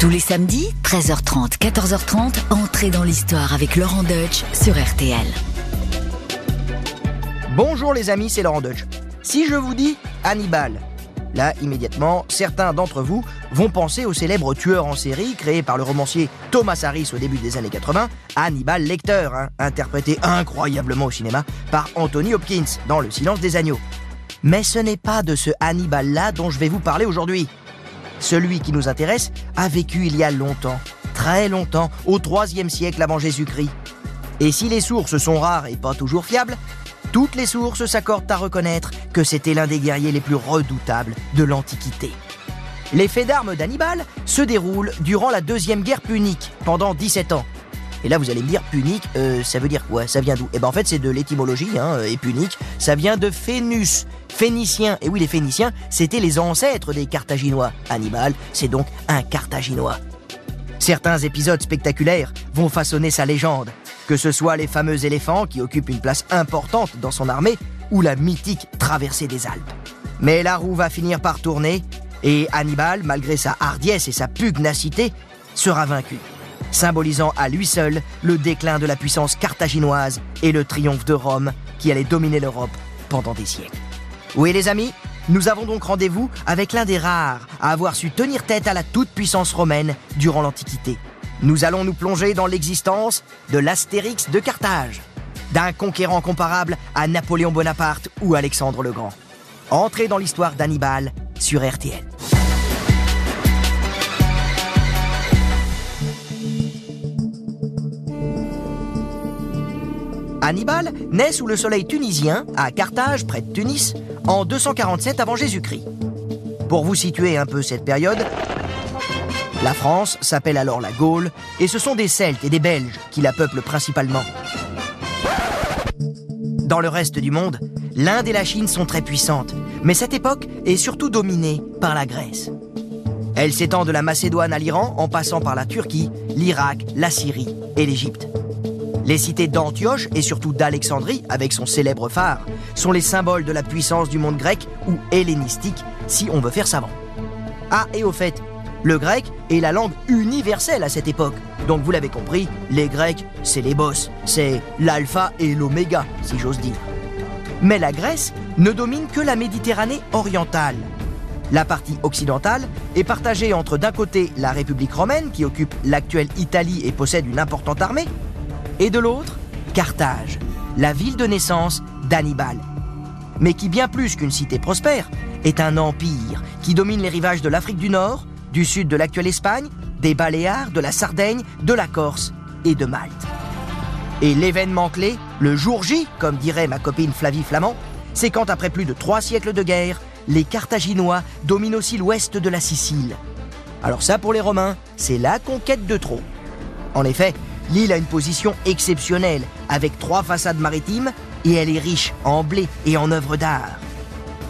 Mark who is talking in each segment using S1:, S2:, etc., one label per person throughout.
S1: Tous les samedis, 13h30, 14h30, entrez dans l'histoire avec Laurent Deutsch sur RTL.
S2: Bonjour les amis, c'est Laurent Deutsch. Si je vous dis Hannibal, là immédiatement, certains d'entre vous vont penser au célèbre tueur en série créé par le romancier Thomas Harris au début des années 80, Hannibal Lecter, hein, interprété incroyablement au cinéma par Anthony Hopkins dans Le silence des agneaux. Mais ce n'est pas de ce Hannibal-là dont je vais vous parler aujourd'hui. Celui qui nous intéresse a vécu il y a longtemps, très longtemps, au IIIe siècle avant Jésus-Christ. Et si les sources sont rares et pas toujours fiables, toutes les sources s'accordent à reconnaître que c'était l'un des guerriers les plus redoutables de l'Antiquité. Les faits d'armes d'Hannibal se déroulent durant la Deuxième Guerre punique, pendant 17 ans. Et là, vous allez me dire, punique, euh, ça veut dire quoi? Ça vient d'où? Eh ben en fait, c'est de l'étymologie, hein, et punique, ça vient de Phénus, phéniciens. Et oui, les Phéniciens, c'était les ancêtres des Carthaginois. Hannibal, c'est donc un Carthaginois. Certains épisodes spectaculaires vont façonner sa légende, que ce soit les fameux éléphants qui occupent une place importante dans son armée, ou la mythique traversée des Alpes. Mais la roue va finir par tourner, et Hannibal, malgré sa hardiesse et sa pugnacité, sera vaincu symbolisant à lui seul le déclin de la puissance carthaginoise et le triomphe de Rome qui allait dominer l'Europe pendant des siècles. Oui les amis, nous avons donc rendez-vous avec l'un des rares à avoir su tenir tête à la toute-puissance romaine durant l'Antiquité. Nous allons nous plonger dans l'existence de l'Astérix de Carthage, d'un conquérant comparable à Napoléon Bonaparte ou Alexandre le Grand. Entrez dans l'histoire d'Hannibal sur RTL. Hannibal naît sous le soleil tunisien, à Carthage, près de Tunis, en 247 avant Jésus-Christ. Pour vous situer un peu cette période, la France s'appelle alors la Gaule, et ce sont des Celtes et des Belges qui la peuplent principalement. Dans le reste du monde, l'Inde et la Chine sont très puissantes, mais cette époque est surtout dominée par la Grèce. Elle s'étend de la Macédoine à l'Iran en passant par la Turquie, l'Irak, la Syrie et l'Égypte. Les cités d'Antioche et surtout d'Alexandrie, avec son célèbre phare, sont les symboles de la puissance du monde grec ou hellénistique, si on veut faire savant. Ah, et au fait, le grec est la langue universelle à cette époque. Donc vous l'avez compris, les Grecs, c'est les boss, c'est l'alpha et l'oméga, si j'ose dire. Mais la Grèce ne domine que la Méditerranée orientale. La partie occidentale est partagée entre d'un côté la République romaine qui occupe l'actuelle Italie et possède une importante armée, et de l'autre, Carthage, la ville de naissance d'Hannibal. Mais qui, bien plus qu'une cité prospère, est un empire qui domine les rivages de l'Afrique du Nord, du sud de l'actuelle Espagne, des Baléares, de la Sardaigne, de la Corse et de Malte. Et l'événement clé, le jour J, comme dirait ma copine Flavie Flamand, c'est quand après plus de trois siècles de guerre, les Carthaginois dominent aussi l'ouest de la Sicile. Alors ça pour les Romains, c'est la conquête de trop. En effet, L'île a une position exceptionnelle, avec trois façades maritimes, et elle est riche en blé et en œuvres d'art.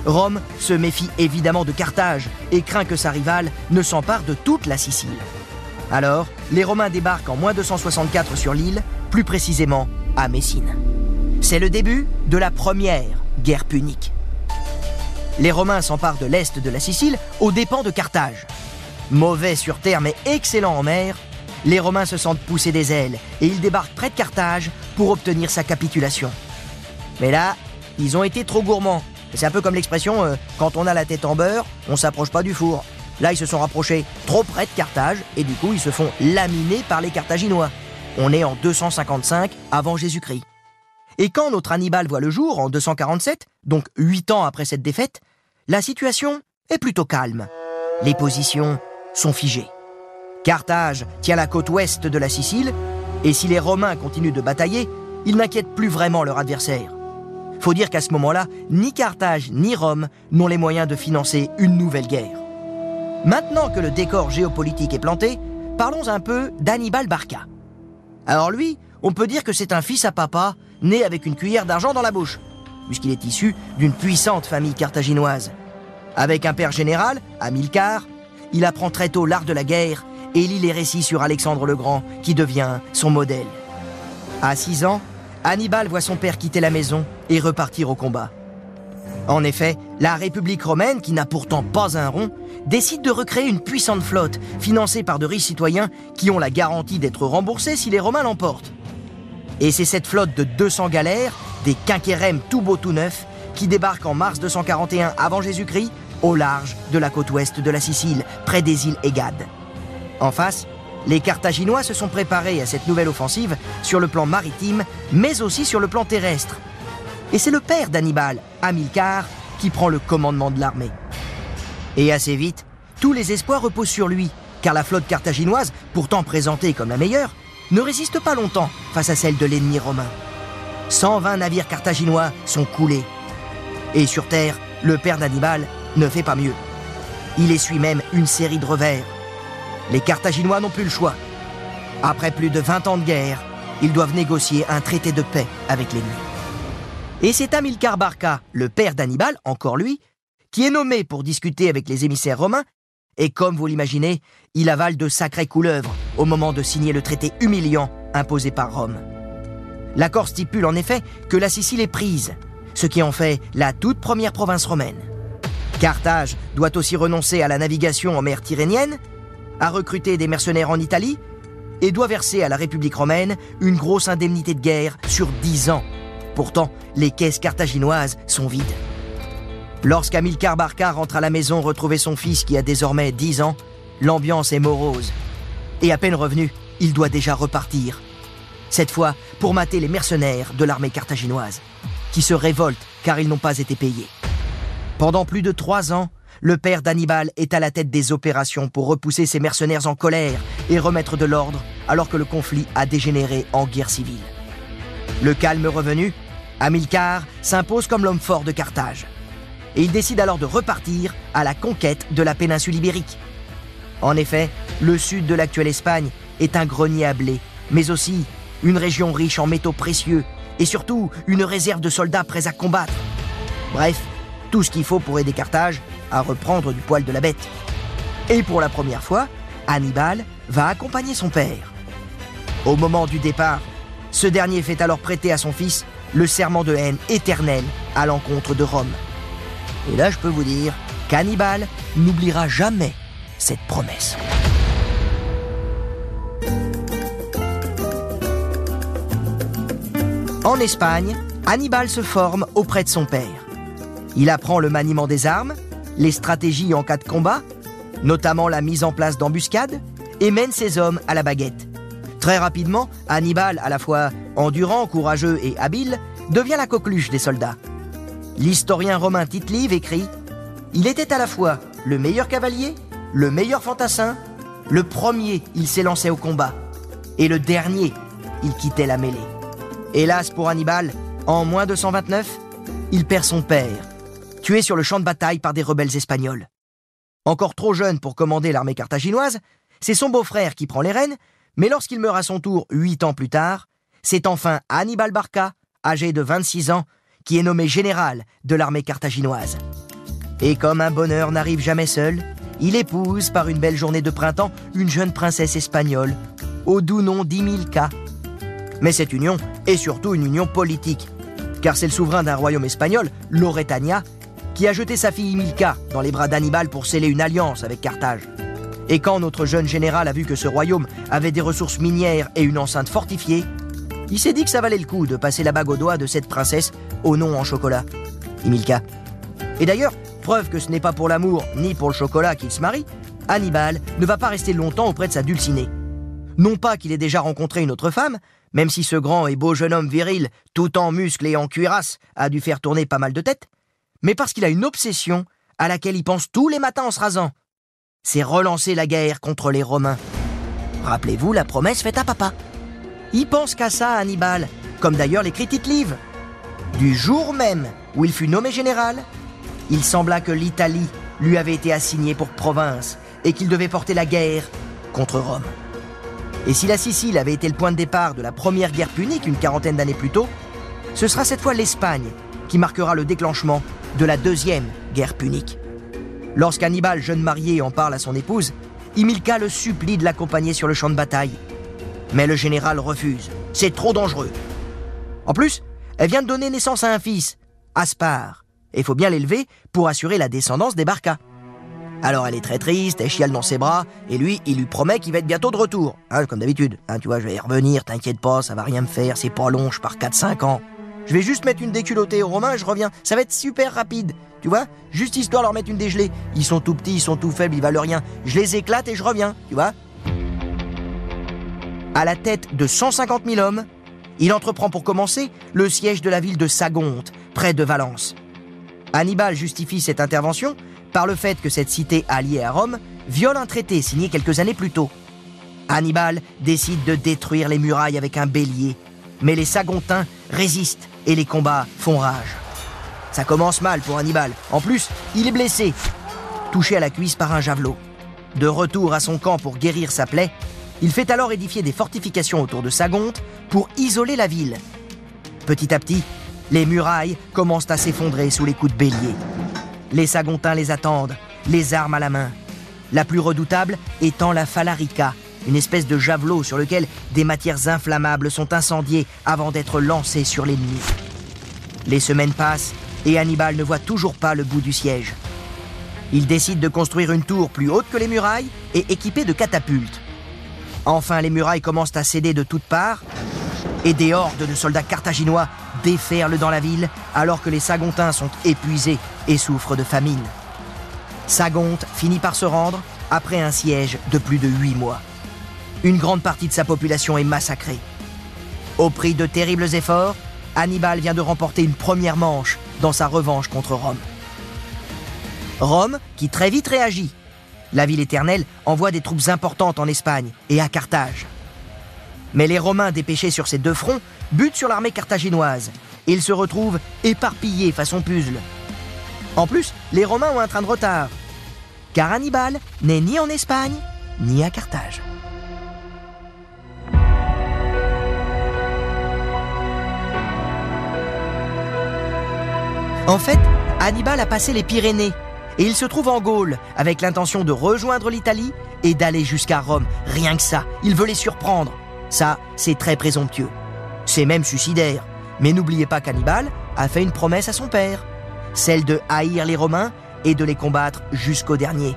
S2: Rome se méfie évidemment de Carthage et craint que sa rivale ne s'empare de toute la Sicile. Alors, les Romains débarquent en moins 264 sur l'île, plus précisément à Messine. C'est le début de la première guerre punique. Les Romains s'emparent de l'est de la Sicile aux dépens de Carthage. Mauvais sur terre mais excellent en mer, les Romains se sentent pousser des ailes et ils débarquent près de Carthage pour obtenir sa capitulation. Mais là, ils ont été trop gourmands. C'est un peu comme l'expression euh, quand on a la tête en beurre, on s'approche pas du four. Là, ils se sont rapprochés trop près de Carthage et du coup, ils se font laminer par les Carthaginois. On est en 255 avant Jésus-Christ. Et quand notre Hannibal voit le jour en 247, donc 8 ans après cette défaite, la situation est plutôt calme. Les positions sont figées. Carthage tient la côte ouest de la Sicile, et si les Romains continuent de batailler, ils n'inquiètent plus vraiment leur adversaire. Faut dire qu'à ce moment-là, ni Carthage ni Rome n'ont les moyens de financer une nouvelle guerre. Maintenant que le décor géopolitique est planté, parlons un peu d'Hannibal Barca. Alors lui, on peut dire que c'est un fils à papa, né avec une cuillère d'argent dans la bouche, puisqu'il est issu d'une puissante famille carthaginoise. Avec un père général, Hamilcar, il apprend très tôt l'art de la guerre et lit les récits sur Alexandre le Grand, qui devient son modèle. À 6 ans, Hannibal voit son père quitter la maison et repartir au combat. En effet, la République romaine, qui n'a pourtant pas un rond, décide de recréer une puissante flotte, financée par de riches citoyens qui ont la garantie d'être remboursés si les Romains l'emportent. Et c'est cette flotte de 200 galères, des quinquérèmes tout beaux tout neufs, qui débarque en mars 241 avant Jésus-Christ au large de la côte ouest de la Sicile, près des îles Égades. En face, les Carthaginois se sont préparés à cette nouvelle offensive sur le plan maritime, mais aussi sur le plan terrestre. Et c'est le père d'Hannibal, Hamilcar, qui prend le commandement de l'armée. Et assez vite, tous les espoirs reposent sur lui, car la flotte carthaginoise, pourtant présentée comme la meilleure, ne résiste pas longtemps face à celle de l'ennemi romain. 120 navires carthaginois sont coulés. Et sur terre, le père d'Hannibal ne fait pas mieux. Il essuie même une série de revers. Les Carthaginois n'ont plus le choix. Après plus de 20 ans de guerre, ils doivent négocier un traité de paix avec l'ennemi. Et c'est Hamilcar Barca, le père d'Hannibal, encore lui, qui est nommé pour discuter avec les émissaires romains, et comme vous l'imaginez, il avale de sacrées couleuvres au moment de signer le traité humiliant imposé par Rome. L'accord stipule en effet que la Sicile est prise, ce qui en fait la toute première province romaine. Carthage doit aussi renoncer à la navigation en mer Tyrrhénienne, à recruter des mercenaires en Italie, et doit verser à la République romaine une grosse indemnité de guerre sur 10 ans. Pourtant, les caisses carthaginoises sont vides. Lorsqu'Amilcar Barca rentre à la maison retrouver son fils qui a désormais 10 ans, l'ambiance est morose. Et à peine revenu, il doit déjà repartir. Cette fois pour mater les mercenaires de l'armée carthaginoise, qui se révoltent car ils n'ont pas été payés. Pendant plus de trois ans, le père d'Hannibal est à la tête des opérations pour repousser ses mercenaires en colère et remettre de l'ordre alors que le conflit a dégénéré en guerre civile. Le calme revenu, Hamilcar s'impose comme l'homme fort de Carthage. Et il décide alors de repartir à la conquête de la péninsule ibérique. En effet, le sud de l'actuelle Espagne est un grenier à blé, mais aussi une région riche en métaux précieux et surtout une réserve de soldats prêts à combattre. Bref, tout ce qu'il faut pour aider Carthage à reprendre du poil de la bête. Et pour la première fois, Hannibal va accompagner son père. Au moment du départ, ce dernier fait alors prêter à son fils le serment de haine éternel à l'encontre de Rome. Et là, je peux vous dire qu'Hannibal n'oubliera jamais cette promesse. En Espagne, Hannibal se forme auprès de son père. Il apprend le maniement des armes, les stratégies en cas de combat, notamment la mise en place d'embuscades, et mène ses hommes à la baguette. Très rapidement, Hannibal, à la fois endurant, courageux et habile, devient la coqueluche des soldats. L'historien romain Tite Live écrit Il était à la fois le meilleur cavalier, le meilleur fantassin, le premier, il lancé au combat, et le dernier, il quittait la mêlée. Hélas pour Hannibal, en moins de 129, il perd son père, tué sur le champ de bataille par des rebelles espagnols. Encore trop jeune pour commander l'armée carthaginoise, c'est son beau-frère qui prend les rênes, mais lorsqu'il meurt à son tour huit ans plus tard, c'est enfin Hannibal Barca, âgé de 26 ans, qui est nommé général de l'armée carthaginoise. Et comme un bonheur n'arrive jamais seul, il épouse par une belle journée de printemps une jeune princesse espagnole, au doux nom d'Imilca. Mais cette union est surtout une union politique, car c'est le souverain d'un royaume espagnol, Loretania, qui a jeté sa fille Milka dans les bras d'Hannibal pour sceller une alliance avec Carthage. Et quand notre jeune général a vu que ce royaume avait des ressources minières et une enceinte fortifiée, il s'est dit que ça valait le coup de passer la bague au doigt de cette princesse au nom en chocolat, Imilka. Et d'ailleurs, preuve que ce n'est pas pour l'amour ni pour le chocolat qu'il se marie, Hannibal ne va pas rester longtemps auprès de sa dulcinée. Non pas qu'il ait déjà rencontré une autre femme, même si ce grand et beau jeune homme viril, tout en muscles et en cuirasse, a dû faire tourner pas mal de têtes, mais parce qu'il a une obsession à laquelle il pense tous les matins en se rasant. C'est relancer la guerre contre les Romains. Rappelez-vous la promesse faite à papa. Il pense qu'à ça, Hannibal, comme d'ailleurs les critiques livres. Du jour même où il fut nommé général, il sembla que l'Italie lui avait été assignée pour province et qu'il devait porter la guerre contre Rome. Et si la Sicile avait été le point de départ de la première guerre punique une quarantaine d'années plus tôt, ce sera cette fois l'Espagne qui marquera le déclenchement de la deuxième guerre punique. Lorsqu'Hannibal, jeune marié, en parle à son épouse, Imilka le supplie de l'accompagner sur le champ de bataille. Mais le général refuse. C'est trop dangereux. En plus, elle vient de donner naissance à un fils, Aspar, Et faut bien l'élever pour assurer la descendance des Barca. Alors elle est très triste, elle chiale dans ses bras, et lui, il lui promet qu'il va être bientôt de retour. Hein, comme d'habitude. Hein, tu vois, je vais y revenir, t'inquiète pas, ça va rien me faire, c'est pas long, je pars 4-5 ans. Je vais juste mettre une déculottée aux Romains et je reviens. Ça va être super rapide. Tu vois Juste histoire de leur mettre une dégelée. Ils sont tout petits, ils sont tout faibles, ils valent rien. Je les éclate et je reviens, tu vois À la tête de 150 000 hommes, il entreprend pour commencer le siège de la ville de Sagonte, près de Valence. Hannibal justifie cette intervention par le fait que cette cité alliée à Rome viole un traité signé quelques années plus tôt. Hannibal décide de détruire les murailles avec un bélier, mais les Sagontins résistent et les combats font rage. Ça commence mal pour Hannibal. En plus, il est blessé, touché à la cuisse par un javelot. De retour à son camp pour guérir sa plaie, il fait alors édifier des fortifications autour de Sagonte pour isoler la ville. Petit à petit, les murailles commencent à s'effondrer sous les coups de bélier. Les Sagontins les attendent, les armes à la main. La plus redoutable étant la falarica, une espèce de javelot sur lequel des matières inflammables sont incendiées avant d'être lancées sur l'ennemi. Les semaines passent et Hannibal ne voit toujours pas le bout du siège. Il décide de construire une tour plus haute que les murailles et équipée de catapultes. Enfin, les murailles commencent à céder de toutes parts et des hordes de soldats carthaginois déferlent dans la ville alors que les Sagontins sont épuisés et souffrent de famine. Sagonte finit par se rendre après un siège de plus de huit mois. Une grande partie de sa population est massacrée. Au prix de terribles efforts, Hannibal vient de remporter une première manche dans sa revanche contre Rome. Rome, qui très vite réagit. La ville éternelle envoie des troupes importantes en Espagne et à Carthage. Mais les Romains dépêchés sur ces deux fronts butent sur l'armée carthaginoise ils se retrouvent éparpillés façon puzzle. En plus, les Romains ont un train de retard, car Hannibal n'est ni en Espagne ni à Carthage. En fait, Hannibal a passé les Pyrénées et il se trouve en Gaule avec l'intention de rejoindre l'Italie et d'aller jusqu'à Rome. Rien que ça, il veut les surprendre. Ça, c'est très présomptueux. C'est même suicidaire. Mais n'oubliez pas qu'Hannibal a fait une promesse à son père, celle de haïr les Romains et de les combattre jusqu'au dernier.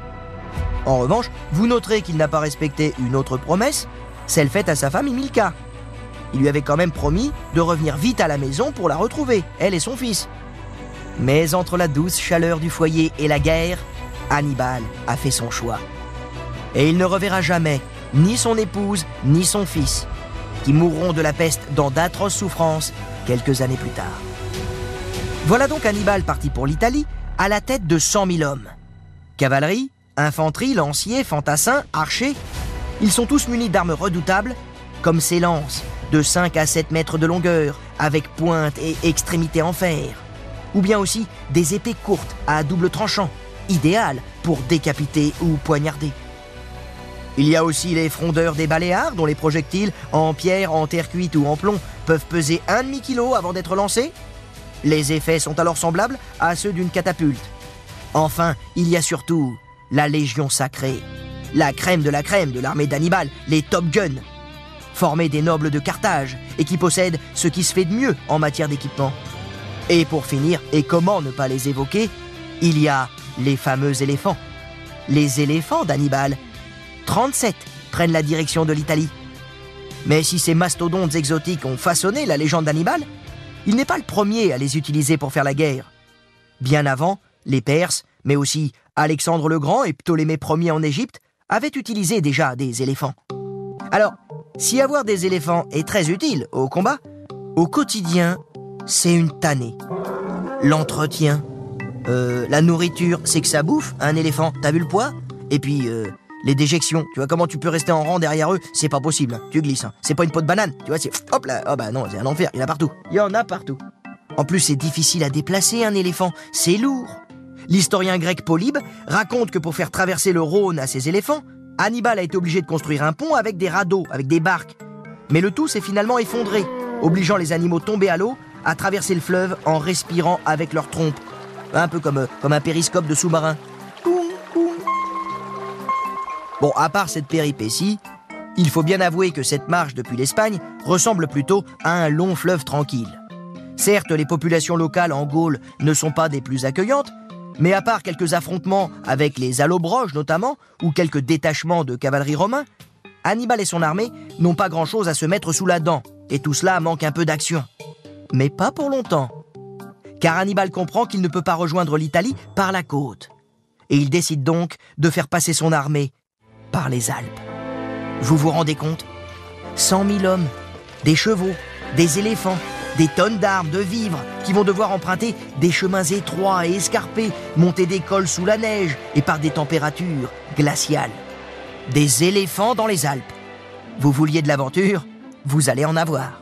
S2: En revanche, vous noterez qu'il n'a pas respecté une autre promesse, celle faite à sa femme Imilka. Il lui avait quand même promis de revenir vite à la maison pour la retrouver, elle et son fils. Mais entre la douce chaleur du foyer et la guerre, Hannibal a fait son choix. Et il ne reverra jamais ni son épouse ni son fils, qui mourront de la peste dans d'atroces souffrances quelques années plus tard. Voilà donc Hannibal parti pour l'Italie à la tête de 100 000 hommes. Cavalerie, infanterie, lanciers, fantassins, archers, ils sont tous munis d'armes redoutables, comme ces lances de 5 à 7 mètres de longueur, avec pointe et extrémités en fer ou bien aussi des épées courtes à double tranchant, idéales pour décapiter ou poignarder. Il y a aussi les frondeurs des baléares, dont les projectiles, en pierre, en terre cuite ou en plomb, peuvent peser un demi-kilo avant d'être lancés. Les effets sont alors semblables à ceux d'une catapulte. Enfin, il y a surtout la Légion sacrée, la crème de la crème de l'armée d'Hannibal, les Top Guns, formés des nobles de Carthage et qui possèdent ce qui se fait de mieux en matière d'équipement. Et pour finir, et comment ne pas les évoquer, il y a les fameux éléphants. Les éléphants d'Hannibal. 37 prennent la direction de l'Italie. Mais si ces mastodontes exotiques ont façonné la légende d'Hannibal, il n'est pas le premier à les utiliser pour faire la guerre. Bien avant, les Perses, mais aussi Alexandre le Grand et Ptolémée Ier en Égypte, avaient utilisé déjà des éléphants. Alors, si avoir des éléphants est très utile au combat, au quotidien, c'est une tannée. L'entretien, euh, la nourriture, c'est que ça bouffe un éléphant. T'as vu le poids? Et puis euh, les déjections. Tu vois comment tu peux rester en rang derrière eux? C'est pas possible. Hein. Tu glisses. Hein. C'est pas une peau de banane. Tu vois, c'est hop là. Oh bah non, c'est un enfer. Il y en a partout. Il y en a partout. En plus, c'est difficile à déplacer un éléphant. C'est lourd. L'historien grec Polybe raconte que pour faire traverser le Rhône à ses éléphants, Hannibal a été obligé de construire un pont avec des radeaux, avec des barques. Mais le tout s'est finalement effondré, obligeant les animaux tombés à l'eau à traverser le fleuve en respirant avec leur trompe. Un peu comme, comme un périscope de sous-marin. Bon, à part cette péripétie, il faut bien avouer que cette marche depuis l'Espagne ressemble plutôt à un long fleuve tranquille. Certes, les populations locales en Gaule ne sont pas des plus accueillantes, mais à part quelques affrontements avec les allobroges notamment, ou quelques détachements de cavalerie romains, Hannibal et son armée n'ont pas grand-chose à se mettre sous la dent, et tout cela manque un peu d'action. Mais pas pour longtemps. Car Hannibal comprend qu'il ne peut pas rejoindre l'Italie par la côte. Et il décide donc de faire passer son armée par les Alpes. Vous vous rendez compte? 100 000 hommes, des chevaux, des éléphants, des tonnes d'armes, de vivres, qui vont devoir emprunter des chemins étroits et escarpés, monter des cols sous la neige et par des températures glaciales. Des éléphants dans les Alpes. Vous vouliez de l'aventure Vous allez en avoir.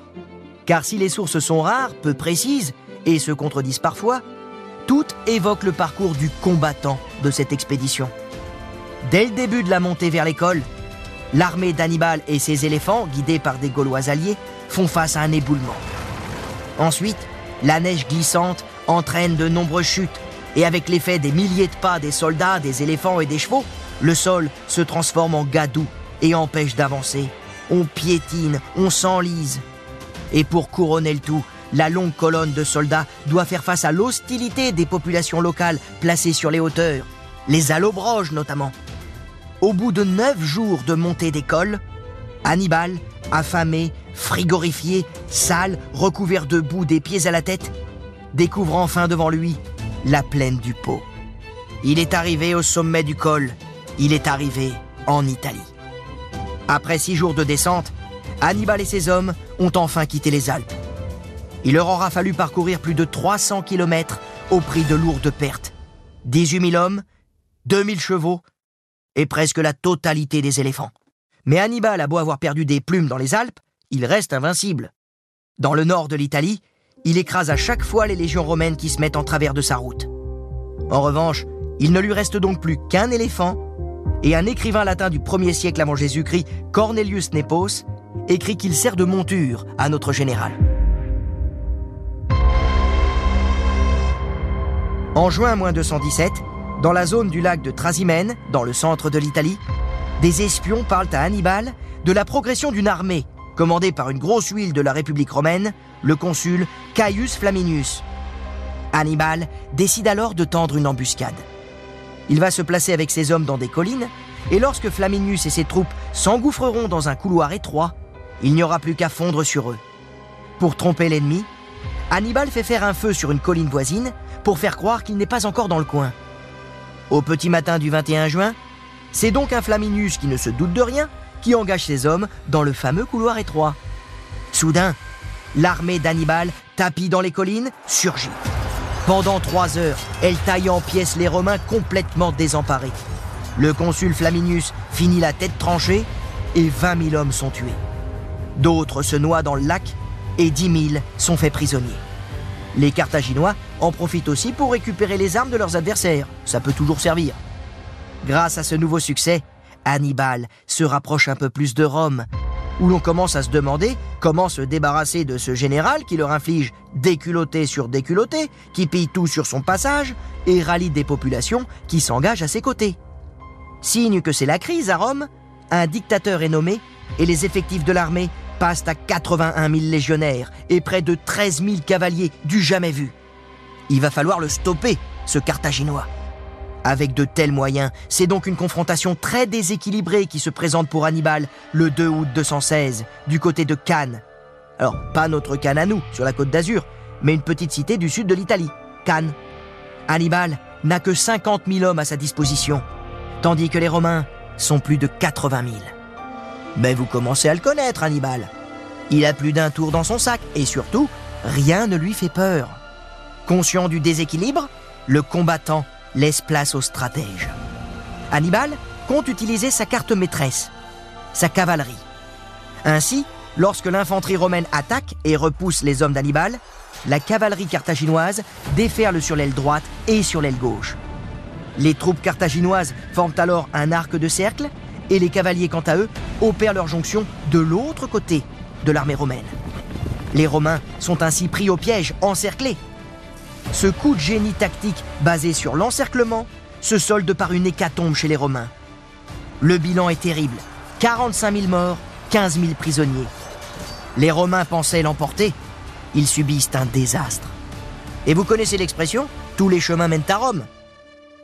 S2: Car si les sources sont rares, peu précises, et se contredisent parfois, toutes évoquent le parcours du combattant de cette expédition. Dès le début de la montée vers l'école, l'armée d'Hannibal et ses éléphants, guidés par des Gaulois alliés, font face à un éboulement. Ensuite, la neige glissante entraîne de nombreuses chutes, et avec l'effet des milliers de pas des soldats, des éléphants et des chevaux, le sol se transforme en gadou et empêche d'avancer. On piétine, on s'enlise. Et pour couronner le tout, la longue colonne de soldats doit faire face à l'hostilité des populations locales placées sur les hauteurs, les allobroges notamment. Au bout de neuf jours de montée d'école, Hannibal, affamé, frigorifié, sale, recouvert de boue des pieds à la tête, découvre enfin devant lui la plaine du Pô. Il est arrivé au sommet du col, il est arrivé en Italie. Après six jours de descente, Hannibal et ses hommes ont enfin quitté les Alpes. Il leur aura fallu parcourir plus de 300 km au prix de lourdes pertes. 18 000 hommes, 2000 chevaux et presque la totalité des éléphants. Mais Hannibal a beau avoir perdu des plumes dans les Alpes, il reste invincible. Dans le nord de l'Italie, il écrase à chaque fois les légions romaines qui se mettent en travers de sa route. En revanche, il ne lui reste donc plus qu'un éléphant, et un écrivain latin du 1er siècle avant Jésus-Christ, Cornelius Nepos, écrit qu'il sert de monture à notre général. En juin 217, dans la zone du lac de Trasimène, dans le centre de l'Italie, des espions parlent à Hannibal de la progression d'une armée commandée par une grosse huile de la République romaine, le consul Caius Flaminius. Hannibal décide alors de tendre une embuscade. Il va se placer avec ses hommes dans des collines, et lorsque Flaminius et ses troupes s'engouffreront dans un couloir étroit, il n'y aura plus qu'à fondre sur eux. Pour tromper l'ennemi, Hannibal fait faire un feu sur une colline voisine pour faire croire qu'il n'est pas encore dans le coin. Au petit matin du 21 juin, c'est donc un Flaminius qui ne se doute de rien qui engage ses hommes dans le fameux couloir étroit. Soudain, l'armée d'Hannibal, tapie dans les collines, surgit. Pendant trois heures, elle taille en pièces les Romains complètement désemparés. Le consul Flaminius finit la tête tranchée et 20 000 hommes sont tués. D'autres se noient dans le lac et 10 000 sont faits prisonniers. Les Carthaginois en profitent aussi pour récupérer les armes de leurs adversaires. Ça peut toujours servir. Grâce à ce nouveau succès, Hannibal se rapproche un peu plus de Rome, où l'on commence à se demander comment se débarrasser de ce général qui leur inflige déculotté sur déculotté, qui pille tout sur son passage et rallie des populations qui s'engagent à ses côtés. Signe que c'est la crise à Rome, un dictateur est nommé et les effectifs de l'armée passent à 81 000 légionnaires et près de 13 000 cavaliers du jamais vu. Il va falloir le stopper, ce Carthaginois. Avec de tels moyens, c'est donc une confrontation très déséquilibrée qui se présente pour Hannibal le 2 août 216, du côté de Cannes. Alors, pas notre Cannes à nous, sur la côte d'Azur, mais une petite cité du sud de l'Italie, Cannes. Hannibal n'a que 50 000 hommes à sa disposition, tandis que les Romains sont plus de 80 000. Mais vous commencez à le connaître, Hannibal. Il a plus d'un tour dans son sac, et surtout, rien ne lui fait peur. Conscient du déséquilibre, le combattant laisse place au stratège. Hannibal compte utiliser sa carte maîtresse, sa cavalerie. Ainsi, lorsque l'infanterie romaine attaque et repousse les hommes d'Hannibal, la cavalerie carthaginoise déferle sur l'aile droite et sur l'aile gauche. Les troupes carthaginoises forment alors un arc de cercle et les cavaliers, quant à eux, opèrent leur jonction de l'autre côté de l'armée romaine. Les Romains sont ainsi pris au piège, encerclés. Ce coup de génie tactique basé sur l'encerclement se solde par une hécatombe chez les Romains. Le bilan est terrible. 45 000 morts, 15 000 prisonniers. Les Romains pensaient l'emporter, ils subissent un désastre. Et vous connaissez l'expression tous les chemins mènent à Rome.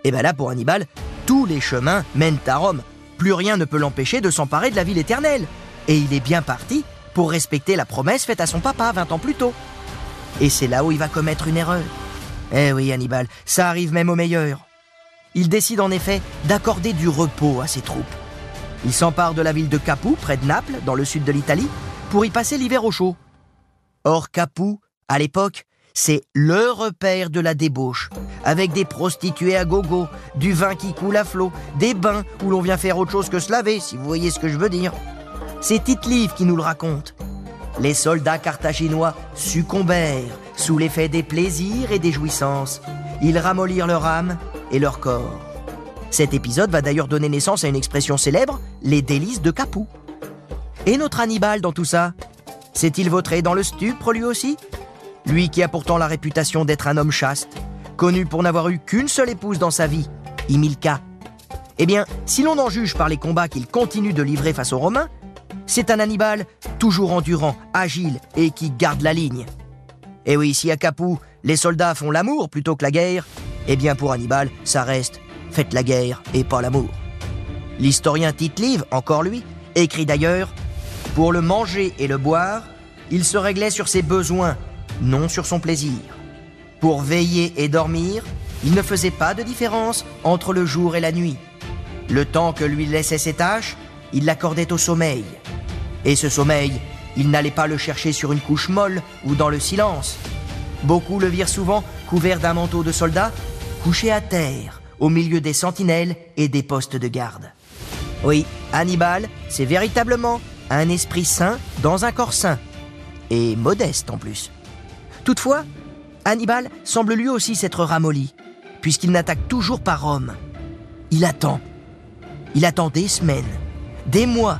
S2: Et bien là, pour Hannibal, tous les chemins mènent à Rome. Plus rien ne peut l'empêcher de s'emparer de la ville éternelle. Et il est bien parti pour respecter la promesse faite à son papa 20 ans plus tôt. Et c'est là où il va commettre une erreur. Eh oui, Hannibal, ça arrive même au meilleur. Il décide en effet d'accorder du repos à ses troupes. Il s'empare de la ville de Capoue, près de Naples, dans le sud de l'Italie, pour y passer l'hiver au chaud. Or, Capoue, à l'époque, c'est le repère de la débauche, avec des prostituées à gogo, du vin qui coule à flot, des bains où l'on vient faire autre chose que se laver, si vous voyez ce que je veux dire. C'est Tite Livre qui nous le raconte. Les soldats carthaginois succombèrent sous l'effet des plaisirs et des jouissances. Ils ramollirent leur âme et leur corps. Cet épisode va d'ailleurs donner naissance à une expression célèbre, les délices de Capoue. Et notre Hannibal dans tout ça S'est-il vautré dans le stupre lui aussi? Lui qui a pourtant la réputation d'être un homme chaste, connu pour n'avoir eu qu'une seule épouse dans sa vie, Imilka. Eh bien, si l'on en juge par les combats qu'il continue de livrer face aux Romains, c'est un Hannibal toujours endurant, agile et qui garde la ligne. Et eh oui, si à Capoue, les soldats font l'amour plutôt que la guerre, eh bien pour Hannibal, ça reste faites la guerre et pas l'amour. L'historien Tite Live, encore lui, écrit d'ailleurs Pour le manger et le boire, il se réglait sur ses besoins non sur son plaisir. Pour veiller et dormir, il ne faisait pas de différence entre le jour et la nuit. Le temps que lui laissaient ses tâches, il l'accordait au sommeil. Et ce sommeil, il n'allait pas le chercher sur une couche molle ou dans le silence. Beaucoup le virent souvent couvert d'un manteau de soldat, couché à terre, au milieu des sentinelles et des postes de garde. Oui, Hannibal, c'est véritablement un esprit saint dans un corps saint. Et modeste en plus. Toutefois, Hannibal semble lui aussi s'être ramolli, puisqu'il n'attaque toujours pas Rome. Il attend. Il attend des semaines, des mois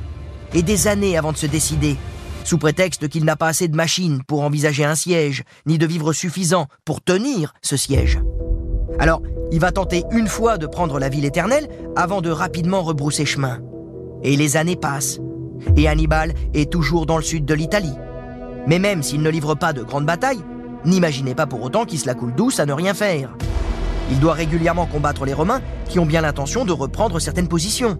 S2: et des années avant de se décider, sous prétexte qu'il n'a pas assez de machines pour envisager un siège, ni de vivre suffisant pour tenir ce siège. Alors, il va tenter une fois de prendre la ville éternelle avant de rapidement rebrousser chemin. Et les années passent, et Hannibal est toujours dans le sud de l'Italie. Mais même s'il ne livre pas de grandes batailles, N'imaginez pas pour autant qu'il se la coule douce à ne rien faire. Il doit régulièrement combattre les Romains qui ont bien l'intention de reprendre certaines positions.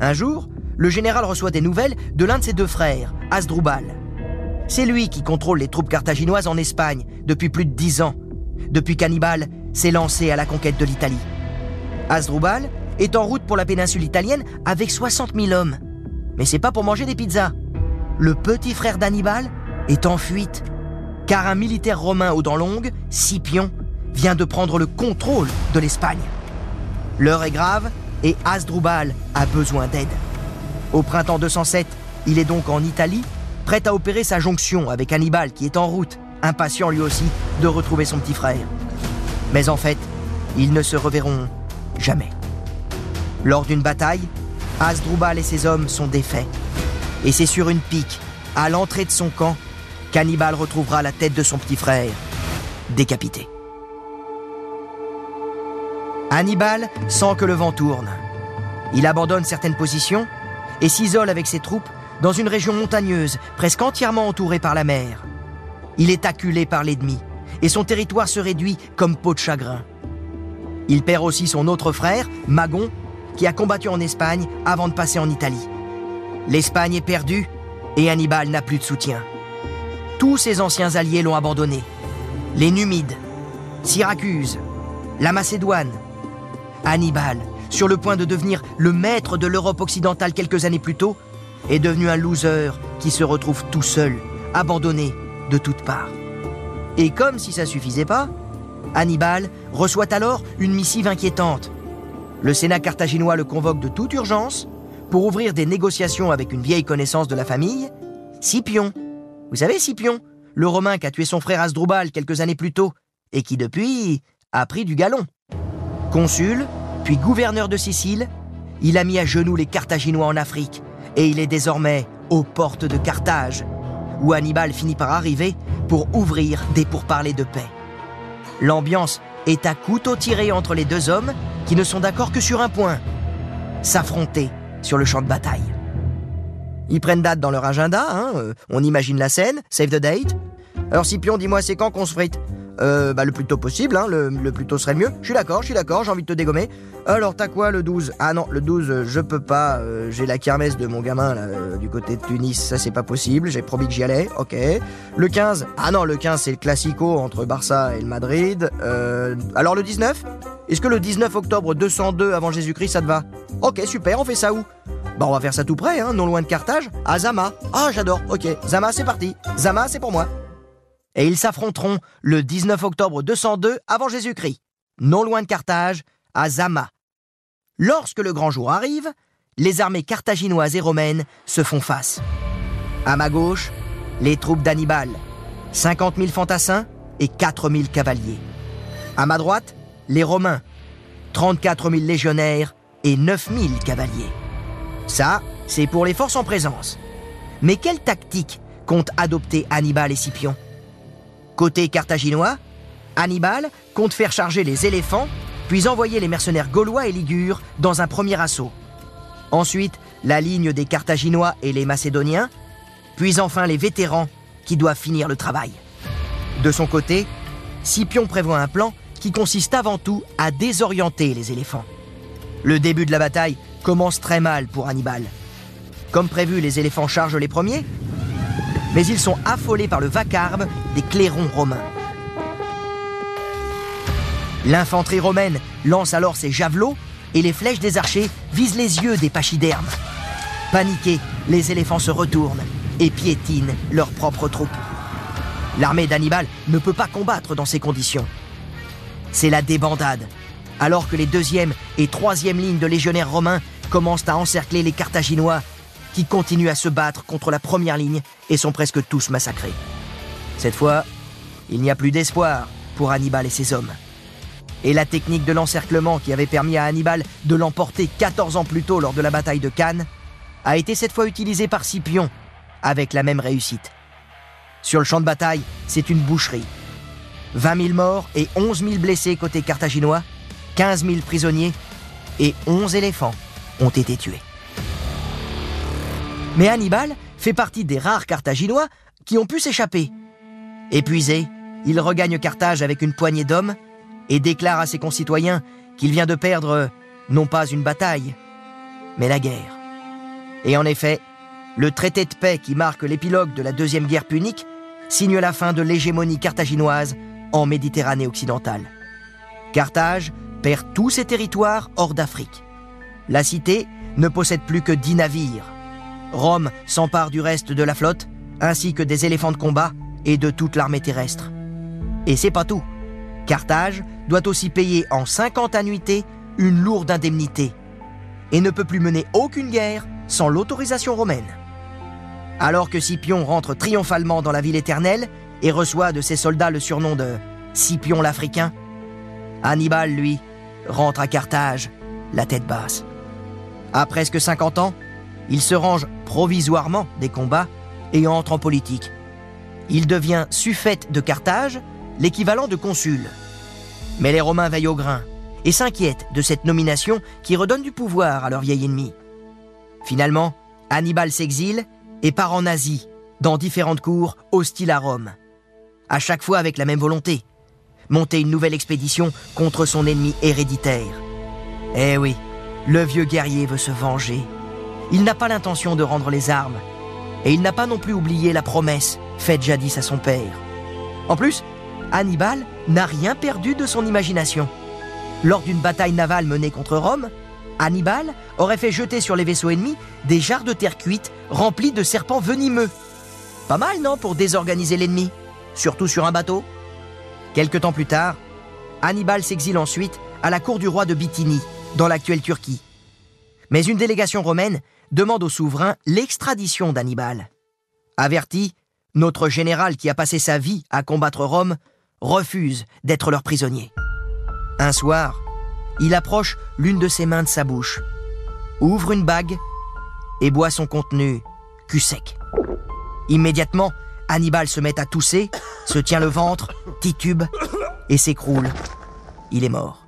S2: Un jour, le général reçoit des nouvelles de l'un de ses deux frères, Asdrubal. C'est lui qui contrôle les troupes carthaginoises en Espagne depuis plus de dix ans, depuis qu'Hannibal s'est lancé à la conquête de l'Italie. Asdrubal est en route pour la péninsule italienne avec 60 000 hommes. Mais c'est pas pour manger des pizzas. Le petit frère d'Hannibal est en fuite car un militaire romain aux dents longues, Scipion, vient de prendre le contrôle de l'Espagne. L'heure est grave et Asdrubal a besoin d'aide. Au printemps 207, il est donc en Italie, prêt à opérer sa jonction avec Hannibal qui est en route, impatient lui aussi de retrouver son petit frère. Mais en fait, ils ne se reverront jamais. Lors d'une bataille, Asdrubal et ses hommes sont défaits. Et c'est sur une pique, à l'entrée de son camp, Cannibal retrouvera la tête de son petit frère, décapité. Hannibal sent que le vent tourne. Il abandonne certaines positions et s'isole avec ses troupes dans une région montagneuse, presque entièrement entourée par la mer. Il est acculé par l'ennemi et son territoire se réduit comme peau de chagrin. Il perd aussi son autre frère, Magon, qui a combattu en Espagne avant de passer en Italie. L'Espagne est perdue et Hannibal n'a plus de soutien. Tous ses anciens alliés l'ont abandonné. Les Numides, Syracuse, la Macédoine, Hannibal, sur le point de devenir le maître de l'Europe occidentale quelques années plus tôt, est devenu un loser qui se retrouve tout seul, abandonné de toutes parts. Et comme si ça suffisait pas, Hannibal reçoit alors une missive inquiétante. Le Sénat carthaginois le convoque de toute urgence pour ouvrir des négociations avec une vieille connaissance de la famille, Scipion, vous savez, Scipion, le Romain qui a tué son frère Asdrubal quelques années plus tôt, et qui depuis a pris du galon. Consul, puis gouverneur de Sicile, il a mis à genoux les Carthaginois en Afrique, et il est désormais aux portes de Carthage, où Hannibal finit par arriver pour ouvrir des pourparlers de paix. L'ambiance est à couteau tiré entre les deux hommes qui ne sont d'accord que sur un point s'affronter sur le champ de bataille. Ils prennent date dans leur agenda, hein, euh, on imagine la scène, save the date. Alors Scipion, dis-moi, c'est quand qu'on se frite? Euh, bah, le plus tôt possible, hein, le, plus tôt serait mieux. Je suis d'accord, je suis d'accord, j'ai envie de te dégommer. Alors, t'as quoi le 12 Ah non, le 12, euh, je peux pas. Euh, j'ai la kermesse de mon gamin là, du côté de Tunis, ça c'est pas possible. J'ai promis que j'y allais, ok. Le 15 Ah non, le 15 c'est le classico entre Barça et le Madrid. alors le 19 Est-ce que le 19 octobre 202 avant Jésus-Christ ça te va? Ok, super, on fait ça où? Bah on va faire ça tout près, hein, non loin de Carthage, à Zama. Ah j'adore, ok. Zama c'est parti. Zama c'est pour moi et ils s'affronteront le 19 octobre 202 avant Jésus-Christ, non loin de Carthage, à Zama. Lorsque le grand jour arrive, les armées carthaginoises et romaines se font face. À ma gauche, les troupes d'Hannibal, 50 000 fantassins et 4 000 cavaliers. À ma droite, les Romains, 34 000 légionnaires et 9 000 cavaliers. Ça, c'est pour les forces en présence. Mais quelle tactique comptent adopter Hannibal et Scipion? Côté carthaginois, Hannibal compte faire charger les éléphants, puis envoyer les mercenaires gaulois et ligures dans un premier assaut. Ensuite, la ligne des Carthaginois et les Macédoniens, puis enfin les vétérans qui doivent finir le travail. De son côté, Scipion prévoit un plan qui consiste avant tout à désorienter les éléphants. Le début de la bataille commence très mal pour Hannibal. Comme prévu, les éléphants chargent les premiers, mais ils sont affolés par le vacarme des clairons romains. L'infanterie romaine lance alors ses javelots et les flèches des archers visent les yeux des pachydermes. Paniqués, les éléphants se retournent et piétinent leurs propres troupes. L'armée d'Hannibal ne peut pas combattre dans ces conditions. C'est la débandade, alors que les deuxième et troisième lignes de légionnaires romains commencent à encercler les Carthaginois qui continuent à se battre contre la première ligne et sont presque tous massacrés. Cette fois, il n'y a plus d'espoir pour Hannibal et ses hommes. Et la technique de l'encerclement qui avait permis à Hannibal de l'emporter 14 ans plus tôt lors de la bataille de Cannes a été cette fois utilisée par Scipion avec la même réussite. Sur le champ de bataille, c'est une boucherie. 20 000 morts et 11 000 blessés côté carthaginois, 15 000 prisonniers et 11 éléphants ont été tués. Mais Hannibal fait partie des rares Carthaginois qui ont pu s'échapper. Épuisé, il regagne Carthage avec une poignée d'hommes et déclare à ses concitoyens qu'il vient de perdre non pas une bataille, mais la guerre. Et en effet, le traité de paix qui marque l'épilogue de la Deuxième Guerre punique signe la fin de l'hégémonie carthaginoise en Méditerranée occidentale. Carthage perd tous ses territoires hors d'Afrique. La cité ne possède plus que dix navires, Rome s'empare du reste de la flotte, ainsi que des éléphants de combat et de toute l'armée terrestre. Et c'est pas tout. Carthage doit aussi payer en 50 annuités une lourde indemnité et ne peut plus mener aucune guerre sans l'autorisation romaine. Alors que Scipion rentre triomphalement dans la ville éternelle et reçoit de ses soldats le surnom de Scipion l'Africain, Hannibal, lui, rentre à Carthage, la tête basse. À presque 50 ans, il se range provisoirement des combats et entre en politique. Il devient suffète de Carthage, l'équivalent de consul. Mais les Romains veillent au grain et s'inquiètent de cette nomination qui redonne du pouvoir à leur vieil ennemi. Finalement, Hannibal s'exile et part en Asie, dans différentes cours hostiles à Rome. À chaque fois avec la même volonté, monter une nouvelle expédition contre son ennemi héréditaire. Eh oui, le vieux guerrier veut se venger il n'a pas l'intention de rendre les armes, et il n'a pas non plus oublié la promesse faite jadis à son père. En plus, Hannibal n'a rien perdu de son imagination. Lors d'une bataille navale menée contre Rome, Hannibal aurait fait jeter sur les vaisseaux ennemis des jarres de terre cuite remplies de serpents venimeux. Pas mal, non, pour désorganiser l'ennemi, surtout sur un bateau Quelque temps plus tard, Hannibal s'exile ensuite à la cour du roi de Bithynie, dans l'actuelle Turquie. Mais une délégation romaine demande au souverain l'extradition d'Hannibal. Averti, notre général qui a passé sa vie à combattre Rome refuse d'être leur prisonnier. Un soir, il approche l'une de ses mains de sa bouche, ouvre une bague et boit son contenu cul sec. Immédiatement, Hannibal se met à tousser, se tient le ventre, titube et s'écroule. Il est mort.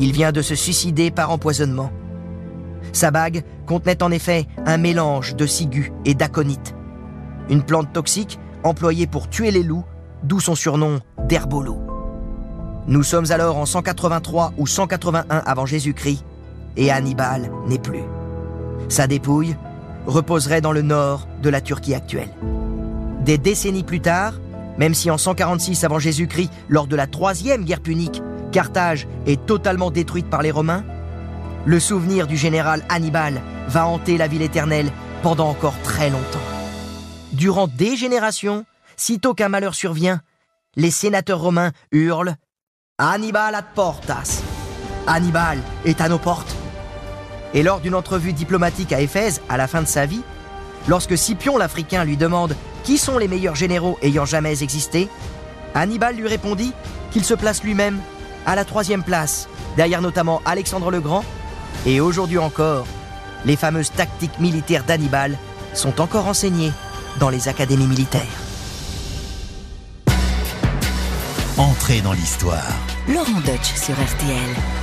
S2: Il vient de se suicider par empoisonnement. Sa bague contenait en effet un mélange de ciguë et d'aconite, une plante toxique employé pour tuer les loups, d'où son surnom d'herbolo. Nous sommes alors en 183 ou 181 avant Jésus-Christ, et Hannibal n'est plus. Sa dépouille reposerait dans le nord de la Turquie actuelle. Des décennies plus tard, même si en 146 avant Jésus-Christ, lors de la troisième guerre punique, Carthage est totalement détruite par les Romains, le souvenir du général Hannibal va hanter la ville éternelle pendant encore très longtemps. Durant des générations, sitôt qu'un malheur survient, les sénateurs romains hurlent Hannibal ad portas. Hannibal est à nos portes. Et lors d'une entrevue diplomatique à Éphèse, à la fin de sa vie, lorsque Scipion l'Africain lui demande qui sont les meilleurs généraux ayant jamais existé, Hannibal lui répondit qu'il se place lui-même à la troisième place, derrière notamment Alexandre le Grand, et aujourd'hui encore, les fameuses tactiques militaires d'Hannibal sont encore enseignées dans les académies militaires.
S3: Entrez dans l'histoire.
S1: Laurent Deutsch sur RTL.